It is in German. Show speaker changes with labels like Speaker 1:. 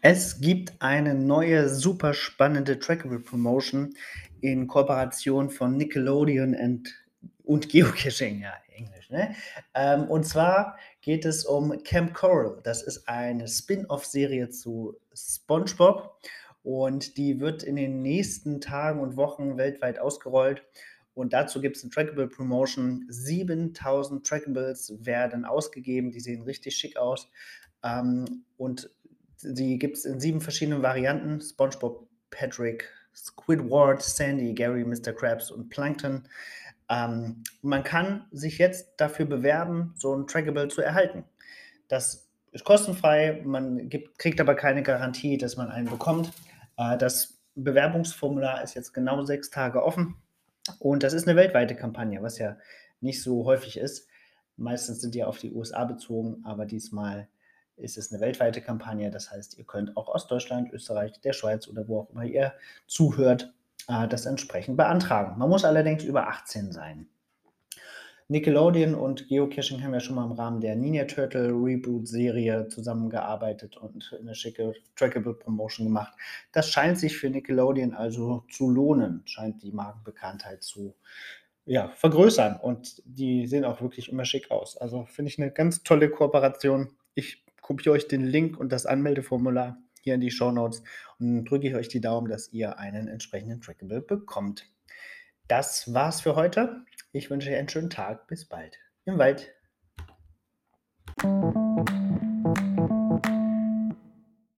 Speaker 1: Es gibt eine neue, super spannende Trackable Promotion in Kooperation von Nickelodeon and, und Geocaching, ja, Englisch, ne? Ähm, und zwar geht es um Camp Coral. Das ist eine Spin-off-Serie zu SpongeBob und die wird in den nächsten Tagen und Wochen weltweit ausgerollt. Und dazu gibt es eine Trackable Promotion. 7000 Trackables werden ausgegeben, die sehen richtig schick aus. Ähm, und die gibt es in sieben verschiedenen Varianten. SpongeBob, Patrick, Squidward, Sandy, Gary, Mr. Krabs und Plankton. Ähm, man kann sich jetzt dafür bewerben, so ein Trackable zu erhalten. Das ist kostenfrei, man gibt, kriegt aber keine Garantie, dass man einen bekommt. Äh, das Bewerbungsformular ist jetzt genau sechs Tage offen und das ist eine weltweite Kampagne, was ja nicht so häufig ist. Meistens sind die auf die USA bezogen, aber diesmal ist es eine weltweite Kampagne. Das heißt, ihr könnt auch aus Deutschland, Österreich, der Schweiz oder wo auch immer ihr zuhört, äh, das entsprechend beantragen. Man muss allerdings über 18 sein. Nickelodeon und Geocaching haben ja schon mal im Rahmen der Ninja Turtle Reboot Serie zusammengearbeitet und eine schicke Trackable Promotion gemacht. Das scheint sich für Nickelodeon also zu lohnen, scheint die Markenbekanntheit zu ja, vergrößern und die sehen auch wirklich immer schick aus. Also finde ich eine ganz tolle Kooperation. Ich kopiere euch den Link und das Anmeldeformular hier in die Show Notes und drücke ich euch die Daumen, dass ihr einen entsprechenden Trackable bekommt. Das war's für heute. Ich wünsche euch einen schönen Tag. Bis bald im Wald.